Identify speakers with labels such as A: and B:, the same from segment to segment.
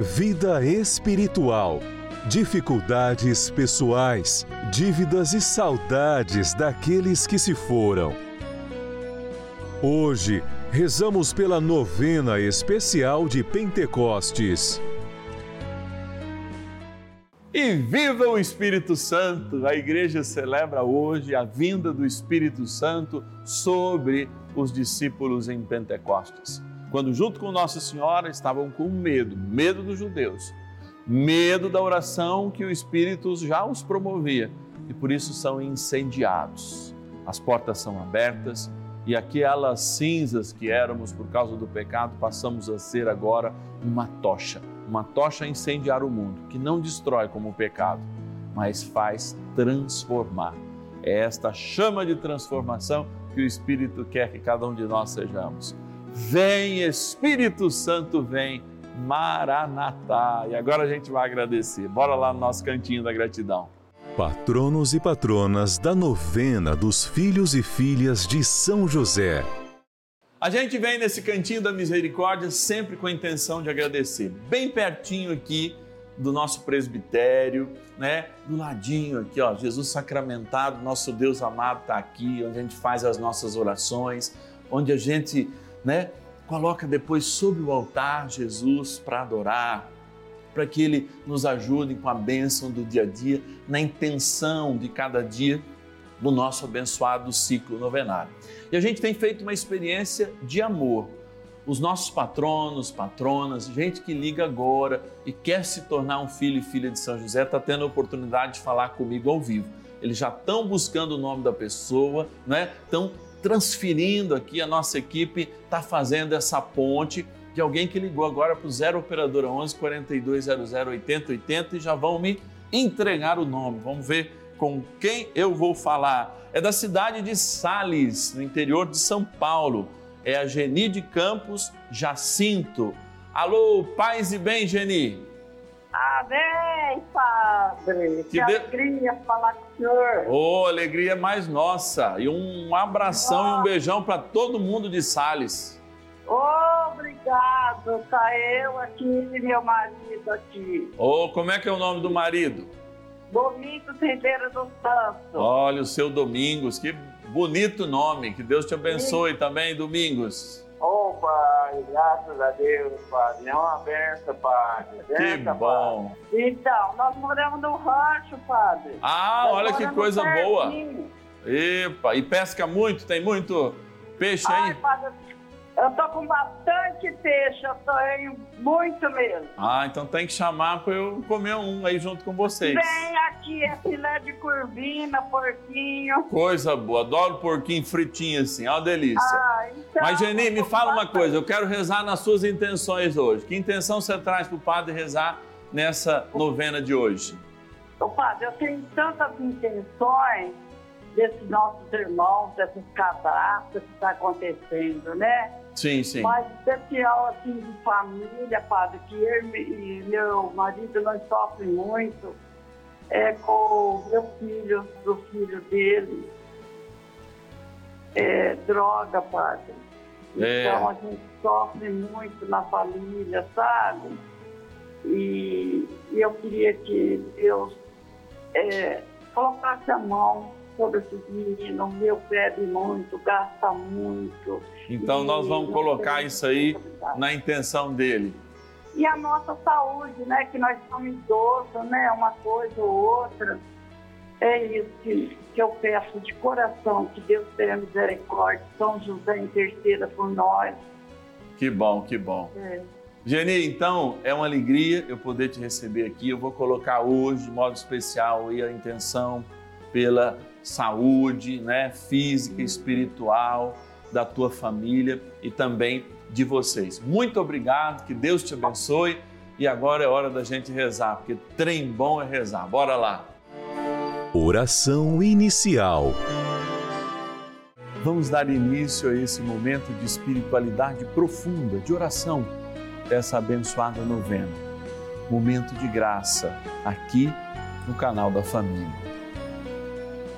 A: vida espiritual, dificuldades pessoais, dívidas e saudades daqueles que se foram. Hoje, rezamos pela novena especial de Pentecostes.
B: E viva o Espírito Santo! A igreja celebra hoje a vinda do Espírito Santo sobre os discípulos em Pentecostes quando junto com Nossa Senhora estavam com medo, medo dos judeus, medo da oração que o Espírito já os promovia e por isso são incendiados. As portas são abertas e aquelas cinzas que éramos por causa do pecado passamos a ser agora uma tocha, uma tocha a incendiar o mundo, que não destrói como o pecado, mas faz transformar. É esta chama de transformação que o Espírito quer que cada um de nós sejamos. Vem Espírito Santo, vem Maranatá. E agora a gente vai agradecer. Bora lá no nosso cantinho da gratidão.
A: Patronos e patronas da novena dos filhos e filhas de São José.
B: A gente vem nesse cantinho da misericórdia sempre com a intenção de agradecer. Bem pertinho aqui do nosso presbitério, né? Do ladinho aqui, ó, Jesus sacramentado, nosso Deus amado está aqui, onde a gente faz as nossas orações, onde a gente né? Coloca depois sobre o altar Jesus para adorar, para que Ele nos ajude com a bênção do dia a dia, na intenção de cada dia do nosso abençoado ciclo novenário. E a gente tem feito uma experiência de amor. Os nossos patronos, patronas, gente que liga agora e quer se tornar um filho e filha de São José, está tendo a oportunidade de falar comigo ao vivo. Eles já estão buscando o nome da pessoa, né? estão transferindo aqui, a nossa equipe está fazendo essa ponte de alguém que ligou agora para o 0 Operadora 11 4200 8080 e já vão me entregar o nome. Vamos ver com quem eu vou falar. É da cidade de Sales, no interior de São Paulo. É a Geni de Campos Jacinto. Alô, paz e bem, Geni.
C: Amém, Padre. Que, que de... alegria falar com o senhor.
B: Oh, alegria mais nossa. E um abração oh. e um beijão para todo mundo de Sales.
C: Obrigado. Tá eu aqui e meu marido aqui.
B: Oh, como é que é o nome do marido?
C: Domingos Ribeiro dos Santos.
B: Olha o seu Domingos, que bonito nome. Que Deus te abençoe Sim. também, Domingos.
C: Oh, Pai, graças a Deus, Padre. É uma benção, Padre.
B: que bom.
C: Padre. Então, nós moramos no rancho, Padre.
B: Ah, nós olha que coisa boa. Epa, e pesca muito? Tem muito peixe
C: Ai,
B: aí?
C: Padre, eu tô com bastante peixe, eu tenho muito mesmo.
B: Ah, então tem que chamar para eu comer um aí junto com vocês.
C: Vem aqui, é filé de curvina, porquinho.
B: Coisa boa, adoro porquinho fritinho assim, é uma delícia.
C: Ah, então,
B: Mas, Geni, me fala uma coisa, eu quero rezar nas suas intenções hoje. Que intenção você traz para o padre rezar nessa novena de hoje?
C: Ô, padre, eu tenho tantas intenções desses nossos irmãos, dessas catástrofes que está acontecendo, né?
B: Sim, sim.
C: Mas especial assim de família, padre, que eu e meu marido nós sofrem muito é com meu filho, do filho dele. É, droga, padre.
B: É.
C: Então a gente sofre muito na família, sabe? E, e eu queria que Deus é, colocasse a mão sobre esses meninos. Meu bebe muito, gasta muito.
B: Então
C: E
B: nós vamos colocar isso aí na intenção dele.
C: E a nossa saúde, né? Que nós somos idosos, né? Uma coisa ou outra. É isso que, que eu peço de coração, que Deus tenha misericórdia. São José interceda por nós.
B: Que bom, que bom.
C: É.
B: Geni, então é uma alegria eu poder te receber aqui. Eu vou colocar hoje, de modo especial, a intenção pela saúde, né, física, espiritual da tua família e também de vocês. Muito obrigado, que Deus te abençoe. E agora é hora da gente rezar, porque trem bom é rezar. Bora lá.
A: Oração inicial.
B: Vamos dar início a esse momento de espiritualidade profunda, de oração, dessa abençoada novena. Momento de graça, aqui no canal da família.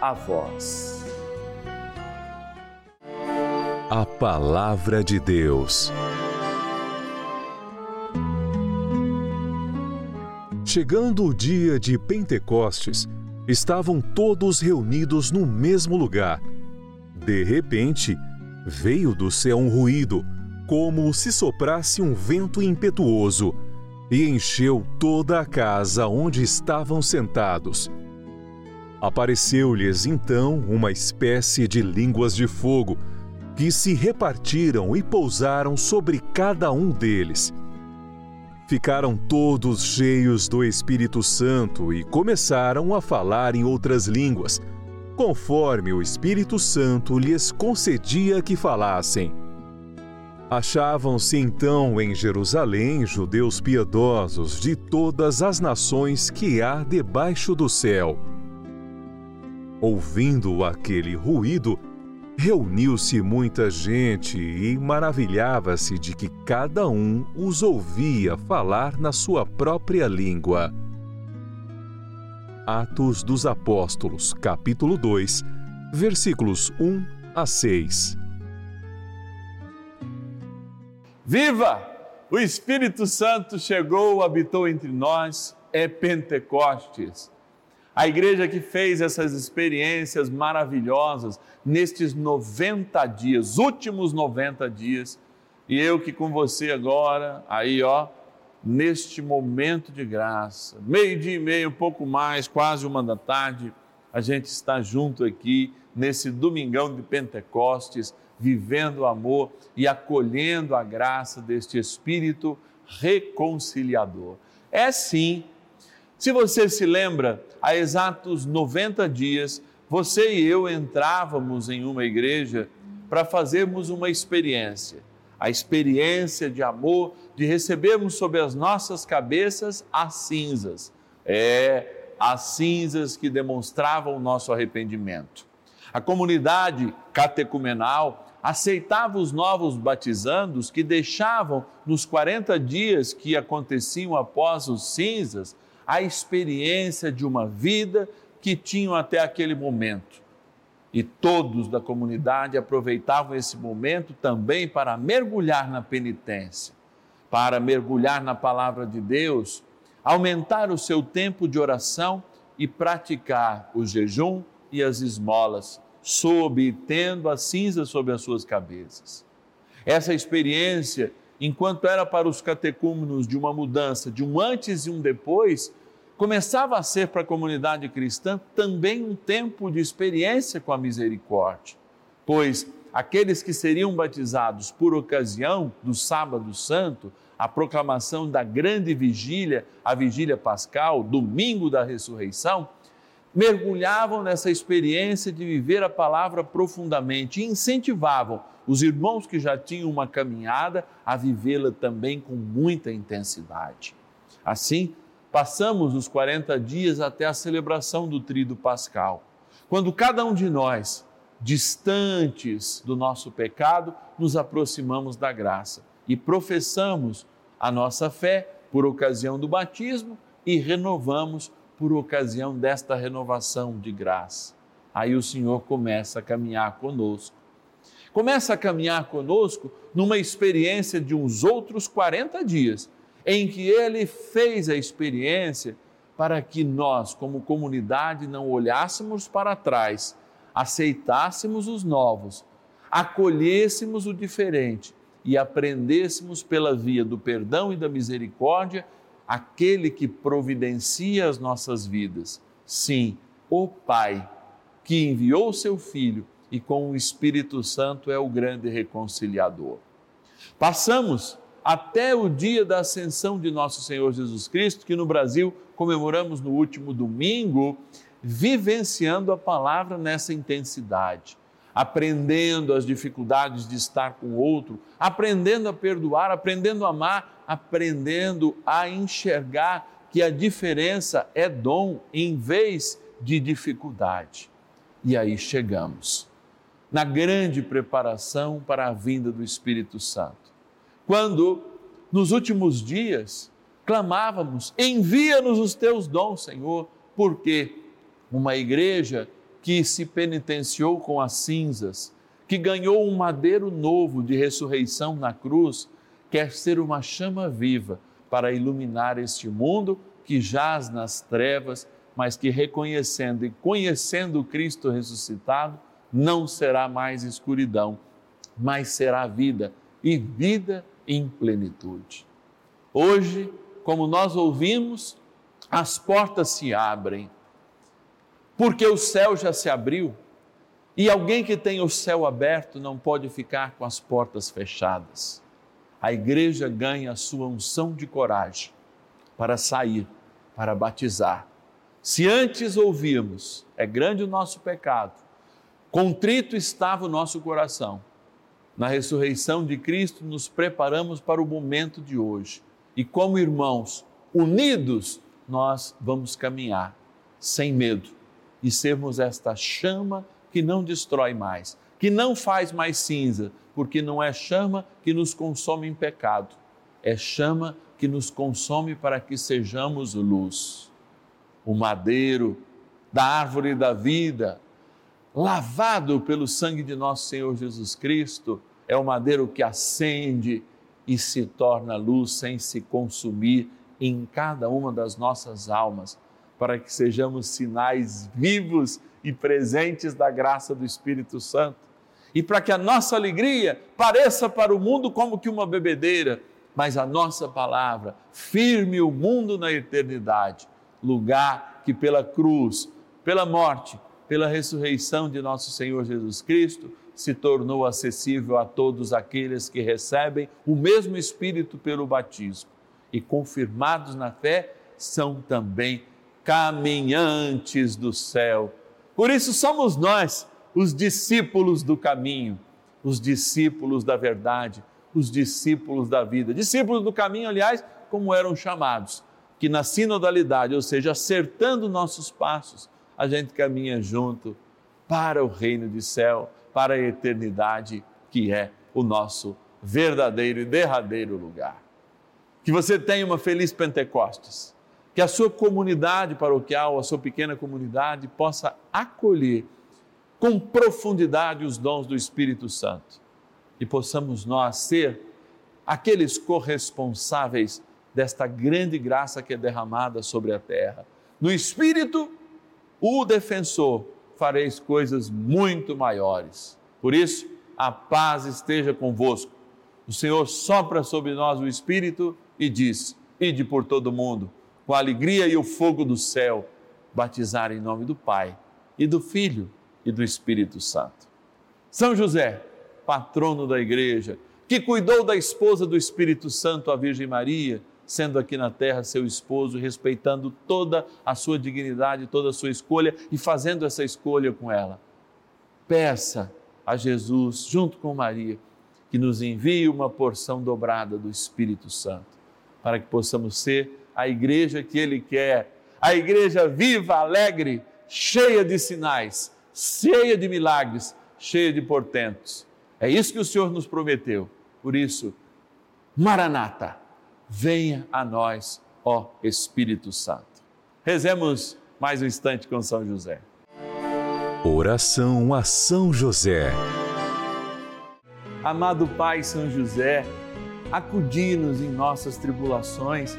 B: a vós.
A: A Palavra de Deus. Chegando o dia de Pentecostes, estavam todos reunidos no mesmo lugar. De repente, veio do céu um ruído, como se soprasse um vento impetuoso, e encheu toda a casa onde estavam sentados. Apareceu-lhes então uma espécie de línguas de fogo, que se repartiram e pousaram sobre cada um deles. Ficaram todos cheios do Espírito Santo e começaram a falar em outras línguas, conforme o Espírito Santo lhes concedia que falassem. Achavam-se então em Jerusalém judeus piedosos de todas as nações que há debaixo do céu. Ouvindo aquele ruído, reuniu-se muita gente e maravilhava-se de que cada um os ouvia falar na sua própria língua. Atos dos Apóstolos, capítulo 2, versículos 1 a 6.
B: Viva! O Espírito Santo chegou, habitou entre nós, é Pentecostes. A igreja que fez essas experiências maravilhosas nestes 90 dias, últimos 90 dias, e eu que com você agora, aí ó, neste momento de graça, meio-dia e meio, pouco mais, quase uma da tarde, a gente está junto aqui nesse domingão de Pentecostes, vivendo o amor e acolhendo a graça deste Espírito reconciliador. É sim. Se você se lembra, há exatos 90 dias, você e eu entrávamos em uma igreja para fazermos uma experiência. A experiência de amor, de recebermos sobre as nossas cabeças as cinzas. É, as cinzas que demonstravam o nosso arrependimento. A comunidade catecumenal aceitava os novos batizandos que deixavam nos 40 dias que aconteciam após os cinzas a experiência de uma vida que tinham até aquele momento. E todos da comunidade aproveitavam esse momento também para mergulhar na penitência, para mergulhar na palavra de Deus, aumentar o seu tempo de oração e praticar o jejum e as esmolas, sob tendo a cinza sobre as suas cabeças. Essa experiência, enquanto era para os catecúmenos de uma mudança, de um antes e um depois, começava a ser para a comunidade cristã também um tempo de experiência com a misericórdia, pois aqueles que seriam batizados por ocasião do Sábado Santo, a proclamação da grande vigília, a vigília pascal, domingo da ressurreição, mergulhavam nessa experiência de viver a palavra profundamente e incentivavam os irmãos que já tinham uma caminhada a vivê-la também com muita intensidade. Assim, passamos os 40 dias até a celebração do Tríduo Pascal, quando cada um de nós, distantes do nosso pecado, nos aproximamos da graça e professamos a nossa fé por ocasião do batismo e renovamos por ocasião desta renovação de graça. Aí o Senhor começa a caminhar conosco. Começa a caminhar conosco numa experiência de uns outros 40 dias, em que ele fez a experiência para que nós, como comunidade, não olhássemos para trás, aceitássemos os novos, acolhêssemos o diferente e aprendêssemos pela via do perdão e da misericórdia aquele que providencia as nossas vidas. Sim, o Pai, que enviou seu Filho e com o Espírito Santo é o grande reconciliador. Passamos até o dia da ascensão de nosso Senhor Jesus Cristo, que no Brasil comemoramos no último domingo, vivenciando a palavra nessa intensidade aprendendo as dificuldades de estar com o outro, aprendendo a perdoar, aprendendo a amar, aprendendo a enxergar que a diferença é dom em vez de dificuldade. E aí chegamos na grande preparação para a vinda do Espírito Santo. Quando, nos últimos dias, clamávamos: envia-nos os teus dons, Senhor, porque uma igreja que se penitenciou com as cinzas, que ganhou um madeiro novo de ressurreição na cruz, quer ser uma chama viva para iluminar este mundo que jaz nas trevas, mas que reconhecendo e conhecendo Cristo ressuscitado, não será mais escuridão, mas será vida e vida em plenitude. Hoje, como nós ouvimos, as portas se abrem porque o céu já se abriu e alguém que tem o céu aberto não pode ficar com as portas fechadas. A igreja ganha a sua unção de coragem para sair, para batizar. Se antes ouvíamos, é grande o nosso pecado, contrito estava o nosso coração. Na ressurreição de Cristo, nos preparamos para o momento de hoje. E como irmãos, unidos, nós vamos caminhar sem medo e sermos esta chama que não destrói mais, que não faz mais cinza, porque não é chama que nos consome em pecado, é chama que nos consome para que sejamos luz. O madeiro da árvore da vida, lavado pelo sangue de nosso Senhor Jesus Cristo, é o madeiro que acende e se torna luz sem se consumir em cada uma das nossas almas para que sejamos sinais vivos e presentes da graça do Espírito Santo. E para que a nossa alegria pareça para o mundo como que uma bebedeira, mas a nossa palavra firme o mundo na eternidade, lugar que pela cruz, pela morte, pela ressurreição de nosso Senhor Jesus Cristo, se tornou acessível a todos aqueles que recebem o mesmo Espírito pelo batismo e, confirmados na fé, são também caminhantes do céu. Por isso somos nós, os discípulos do caminho, os discípulos da verdade, os discípulos da vida. Discípulos do caminho, aliás, como eram chamados, que na sinodalidade, ou seja, acertando nossos passos, a gente caminha junto para o reino de céu para a eternidade, que é o nosso verdadeiro e derradeiro lugar. Que você tenha uma feliz Pentecostes, que a sua comunidade paroquial, a sua pequena comunidade, possa acolher com profundidade os dons do Espírito Santo e possamos nós ser aqueles corresponsáveis desta grande graça que é derramada sobre a terra. No Espírito, o defensor fareis coisas muito maiores. Por isso, a paz esteja convosco. O Senhor sopra sobre nós o Espírito e diz: Ide por todo mundo, com a alegria e o fogo do céu, batizar em nome do Pai e do Filho e do Espírito Santo. São José, patrono da igreja, que cuidou da esposa do Espírito Santo, a Virgem Maria, sendo aqui na terra seu esposo, respeitando toda a sua dignidade, toda a sua escolha e fazendo essa escolha com ela. Peça a Jesus, junto com Maria, que nos envie uma porção dobrada do Espírito Santo, para que possamos ser a igreja que Ele quer, a igreja viva, alegre, cheia de sinais, cheia de milagres, cheia de portentos. É isso que o Senhor nos prometeu. Por isso, Maranata venha a nós, ó Espírito Santo. Rezemos mais um instante com São José.
A: Oração a São José.
B: Amado Pai São José, acudi-nos em nossas tribulações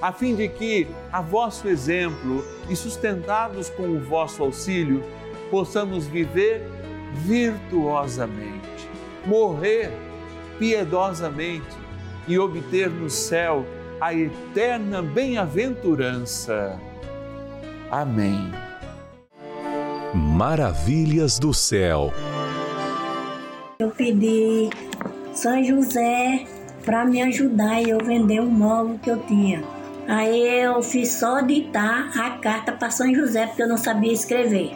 B: a fim de que, a vosso exemplo e sustentados com o vosso auxílio, possamos viver virtuosamente, morrer piedosamente e obter no céu a eterna bem-aventurança. Amém.
A: Maravilhas do céu.
D: Eu pedi São José para me ajudar e eu vender um móvel que eu tinha. Aí eu fiz só ditar a carta para São José porque eu não sabia escrever.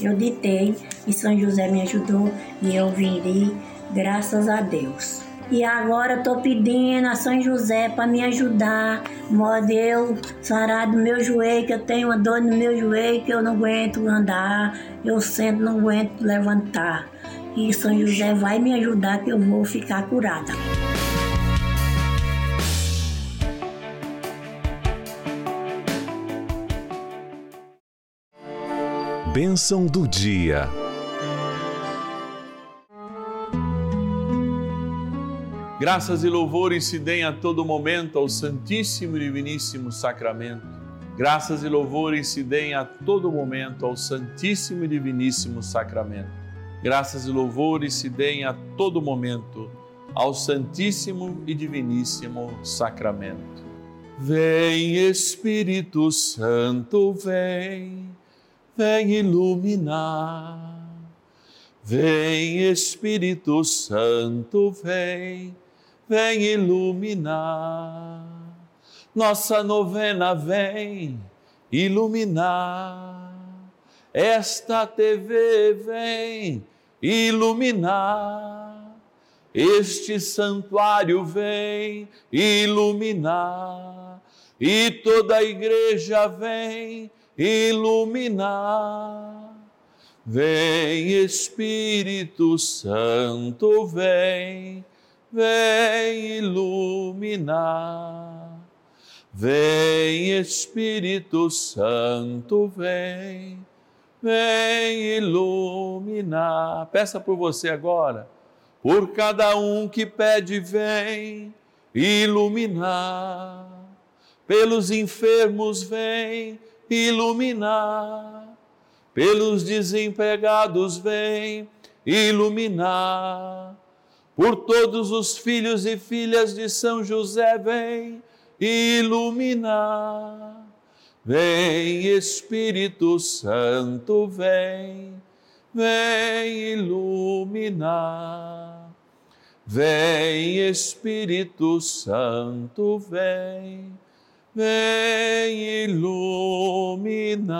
D: Eu ditei e São José me ajudou e eu vendi, graças a Deus. E agora estou pedindo a São José para me ajudar. Modo eu sarar do meu joelho, que eu tenho uma dor no meu joelho, que eu não aguento andar, eu sento, não aguento levantar. E São José vai me ajudar que eu vou ficar curada.
A: Bênção do dia.
B: Graças e louvores se deem a todo momento ao Santíssimo e Diviníssimo Sacramento. Graças e louvores se deem a todo momento ao Santíssimo e Diviníssimo Sacramento. Graças e louvores se deem a todo momento ao Santíssimo e Diviníssimo Sacramento. Vem Espírito Santo, vem, vem iluminar. Vem Espírito Santo, vem, vem iluminar. Nossa novena vem iluminar. Esta TV vem iluminar. Este santuário vem iluminar. E toda a igreja vem iluminar. Vem Espírito Santo, vem, vem iluminar. Vem Espírito Santo, vem, vem iluminar. Peça por você agora, por cada um que pede, vem iluminar. Pelos enfermos, vem iluminar. Pelos desempregados, vem iluminar. Por todos os filhos e filhas de São José, vem iluminar. Vem Espírito Santo, vem, vem iluminar. Vem Espírito Santo, vem, vem iluminar.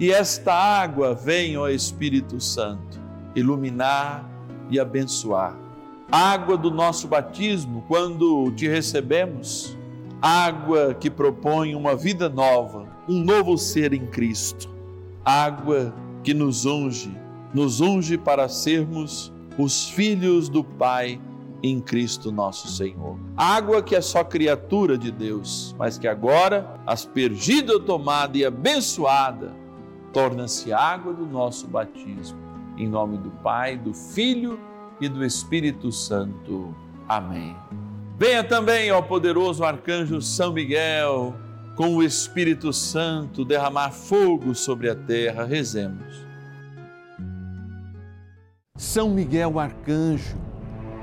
B: E esta água vem, ó Espírito Santo, iluminar e abençoar água do nosso batismo, quando te recebemos, água que propõe uma vida nova, um novo ser em Cristo, água que nos unge, nos unge para sermos os filhos do Pai em Cristo nosso Senhor. Água que é só criatura de Deus, mas que agora, aspergida, tomada e abençoada, torna-se água do nosso batismo. Em nome do Pai, do Filho e do Espírito Santo. Amém. Venha também, ó poderoso arcanjo São Miguel, com o Espírito Santo derramar fogo sobre a terra. Rezemos. São Miguel arcanjo,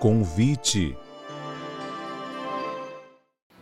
A: Convite.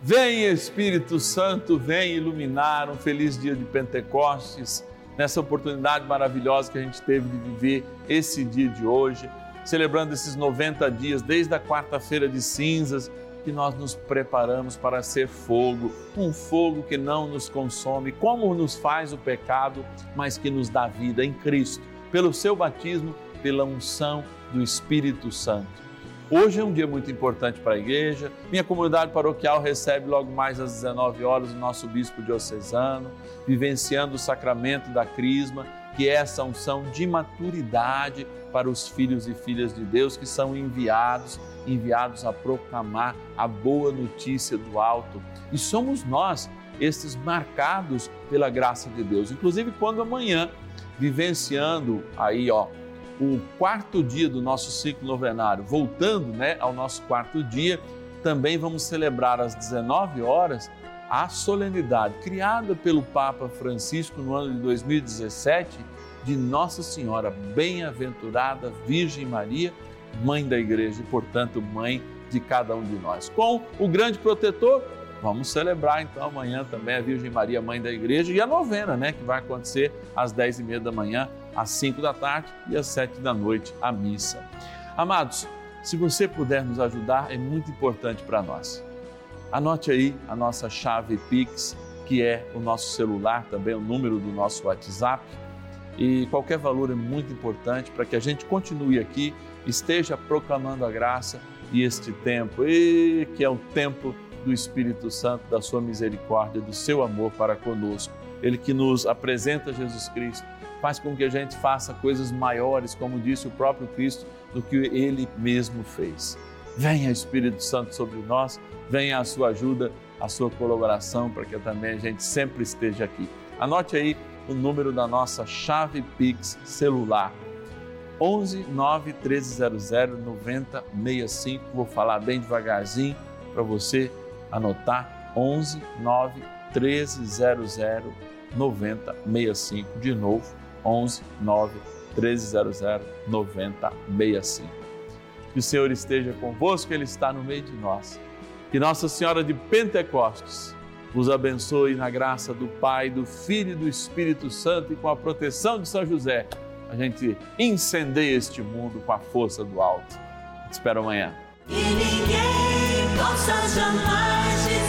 B: Vem Espírito Santo, vem iluminar um feliz dia de Pentecostes nessa oportunidade maravilhosa que a gente teve de viver esse dia de hoje, celebrando esses 90 dias, desde a quarta-feira de cinzas, que nós nos preparamos para ser fogo, um fogo que não nos consome, como nos faz o pecado, mas que nos dá vida em Cristo, pelo seu batismo, pela unção do Espírito Santo. Hoje é um dia muito importante para a igreja. Minha comunidade paroquial recebe logo mais às 19 horas o nosso bispo diocesano, vivenciando o sacramento da crisma, que é essa unção de maturidade para os filhos e filhas de Deus que são enviados, enviados a proclamar a boa notícia do alto. E somos nós estes marcados pela graça de Deus. Inclusive quando amanhã vivenciando aí, ó, o quarto dia do nosso ciclo novenário, voltando né, ao nosso quarto dia, também vamos celebrar às 19 horas a solenidade criada pelo Papa Francisco no ano de 2017 de Nossa Senhora Bem-aventurada Virgem Maria, Mãe da Igreja e, portanto, Mãe de cada um de nós. Com o grande protetor, vamos celebrar então amanhã também a Virgem Maria, Mãe da Igreja, e a novena, né, que vai acontecer às 10 e meia da manhã às 5 da tarde e às 7 da noite a missa. Amados, se você puder nos ajudar, é muito importante para nós. Anote aí a nossa chave Pix, que é o nosso celular, também o número do nosso WhatsApp. E qualquer valor é muito importante para que a gente continue aqui, esteja proclamando a graça e este tempo, e que é o tempo do Espírito Santo, da sua misericórdia, do seu amor para conosco. Ele que nos apresenta Jesus Cristo faz com que a gente faça coisas maiores, como disse o próprio Cristo, do que ele mesmo fez. Venha Espírito Santo sobre nós, venha a sua ajuda, a sua colaboração para que também a gente sempre esteja aqui. Anote aí o número da nossa chave Pix celular. 11 9 1300 9065. Vou falar bem devagarzinho para você anotar. 11 9 1300 9065. De novo, 11 9 1300 9065. Que o Senhor esteja convosco, Ele está no meio de nós. Que Nossa Senhora de Pentecostes vos abençoe na graça do Pai, do Filho e do Espírito Santo e com a proteção de São José. A gente incendeia este mundo com a força do alto. Te espero amanhã.
E: E ninguém possa jamais